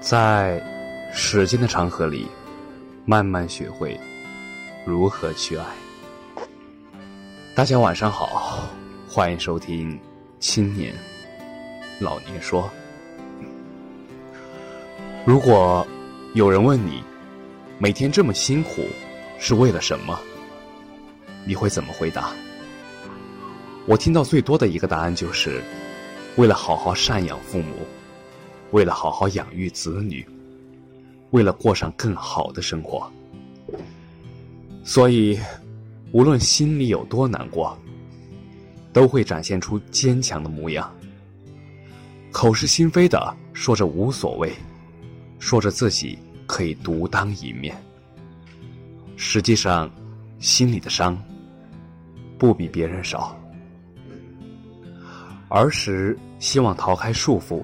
在时间的长河里，慢慢学会如何去爱。大家晚上好，欢迎收听《青年老年说》。如果有人问你，每天这么辛苦是为了什么？你会怎么回答？我听到最多的一个答案就是，为了好好赡养父母。为了好好养育子女，为了过上更好的生活，所以无论心里有多难过，都会展现出坚强的模样。口是心非的说着无所谓，说着自己可以独当一面，实际上心里的伤不比别人少。儿时希望逃开束缚。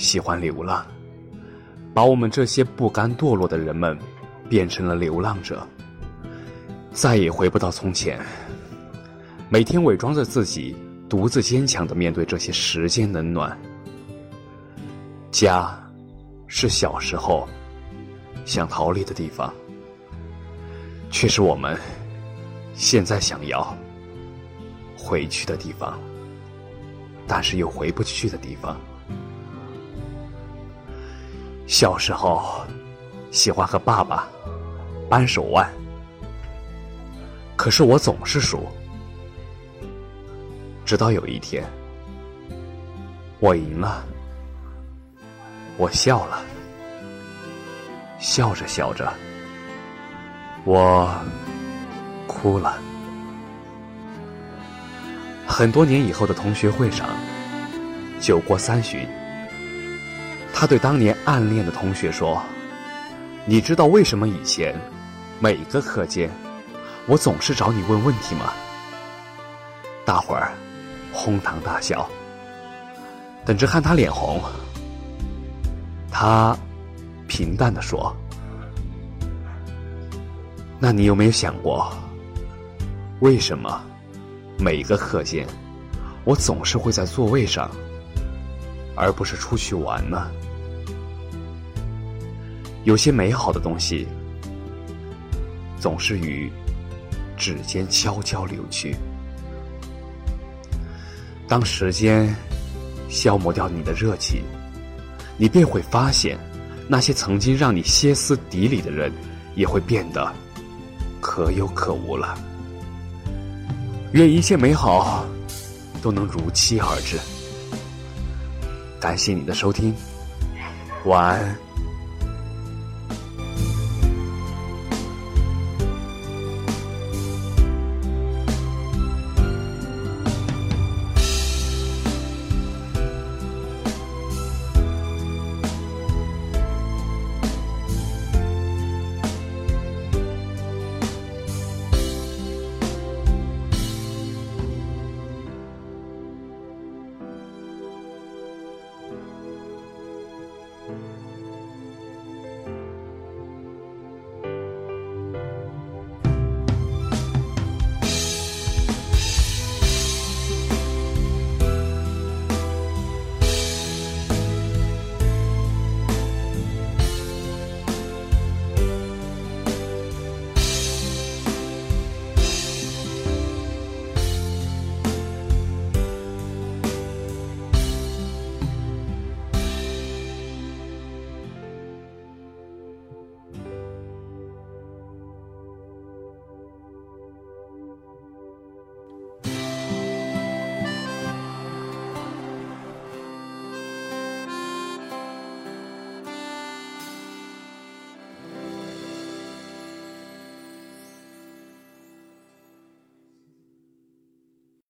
喜欢流浪，把我们这些不甘堕落的人们变成了流浪者，再也回不到从前。每天伪装着自己，独自坚强的面对这些时间冷暖。家，是小时候想逃离的地方，却是我们现在想要回去的地方，但是又回不去的地方。小时候，喜欢和爸爸扳手腕，可是我总是输。直到有一天，我赢了，我笑了，笑着笑着，我哭了。很多年以后的同学会上，酒过三巡。他对当年暗恋的同学说：“你知道为什么以前每个课间我总是找你问问题吗？”大伙儿哄堂大笑。等着看他脸红，他平淡的说：“那你有没有想过，为什么每个课间我总是会在座位上，而不是出去玩呢？”有些美好的东西，总是与指尖悄悄流去。当时间消磨掉你的热情，你便会发现，那些曾经让你歇斯底里的人，也会变得可有可无了。愿一切美好都能如期而至。感谢你的收听，晚安。